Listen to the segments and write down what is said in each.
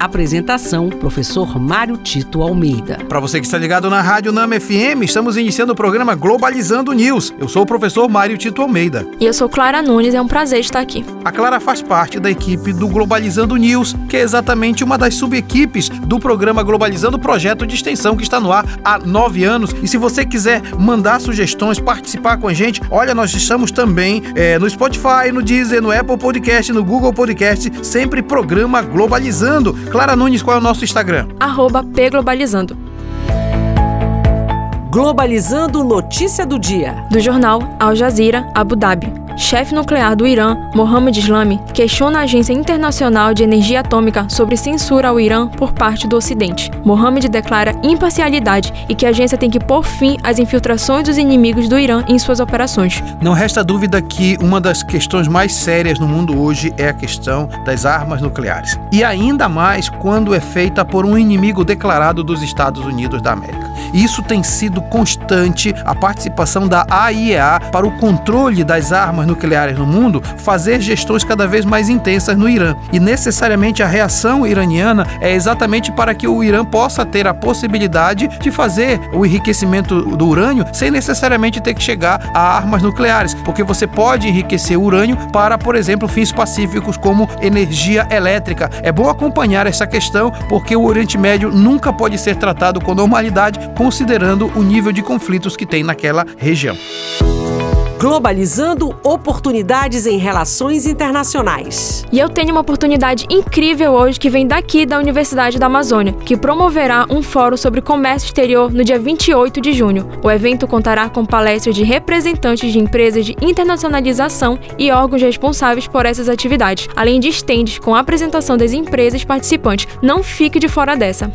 Apresentação: Professor Mário Tito Almeida. Para você que está ligado na Rádio Nama FM, estamos iniciando o programa Globalizando News. Eu sou o professor Mário Tito Almeida. E eu sou Clara Nunes, é um prazer estar aqui. A Clara faz parte da equipe do Globalizando News, que é exatamente uma das subequipes do programa Globalizando, projeto de extensão que está no ar há nove anos. E se você quiser mandar sugestões, participar com a gente, olha, nós estamos também é, no Spotify, no Deezer, no Apple Podcast, no Google Podcast, sempre programa Globalizando. Clara Nunes, qual é o nosso Instagram? Arroba Pglobalizando. Globalizando notícia do dia. Do jornal Al Jazeera, Abu Dhabi chefe nuclear do Irã, Mohammad Islami, questiona a Agência Internacional de Energia Atômica sobre censura ao Irã por parte do Ocidente. Mohammad declara imparcialidade e que a agência tem que pôr fim às infiltrações dos inimigos do Irã em suas operações. Não resta dúvida que uma das questões mais sérias no mundo hoje é a questão das armas nucleares. E ainda mais quando é feita por um inimigo declarado dos Estados Unidos da América. Isso tem sido constante a participação da AIEA para o controle das armas nucleares no mundo fazer gestões cada vez mais intensas no Irã. E necessariamente a reação iraniana é exatamente para que o Irã possa ter a possibilidade de fazer o enriquecimento do urânio sem necessariamente ter que chegar a armas nucleares, porque você pode enriquecer urânio para, por exemplo, fins pacíficos como energia elétrica. É bom acompanhar essa questão porque o Oriente Médio nunca pode ser tratado com normalidade, considerando o nível de conflitos que tem naquela região. Globalizando oportunidades em relações internacionais. E eu tenho uma oportunidade incrível hoje que vem daqui da Universidade da Amazônia, que promoverá um fórum sobre comércio exterior no dia 28 de junho. O evento contará com palestras de representantes de empresas de internacionalização e órgãos responsáveis por essas atividades, além de estendes com a apresentação das empresas participantes. Não fique de fora dessa.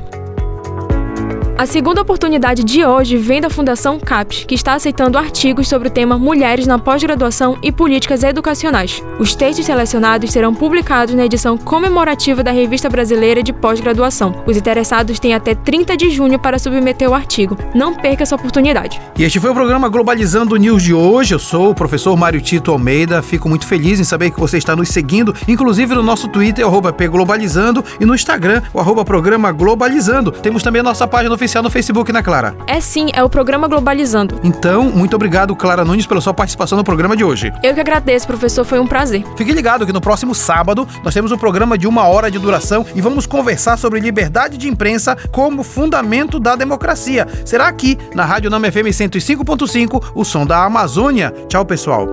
A segunda oportunidade de hoje vem da Fundação CAPES, que está aceitando artigos sobre o tema Mulheres na Pós-Graduação e Políticas Educacionais. Os textos selecionados serão publicados na edição comemorativa da Revista Brasileira de Pós-Graduação. Os interessados têm até 30 de junho para submeter o artigo. Não perca essa oportunidade. E este foi o programa Globalizando News de hoje. Eu sou o professor Mário Tito Almeida. Fico muito feliz em saber que você está nos seguindo, inclusive no nosso Twitter, pglobalizando, e no Instagram, o programa Globalizando. Temos também a nossa página no oficial no Facebook, né, Clara? É sim, é o programa Globalizando. Então, muito obrigado, Clara Nunes, pela sua participação no programa de hoje. Eu que agradeço, professor, foi um prazer. Fique ligado que no próximo sábado nós temos um programa de uma hora de duração e vamos conversar sobre liberdade de imprensa como fundamento da democracia. Será aqui na Rádio Nama FM 105.5, o som da Amazônia. Tchau, pessoal.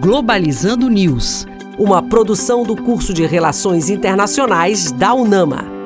Globalizando News, uma produção do curso de Relações Internacionais da UNAMA.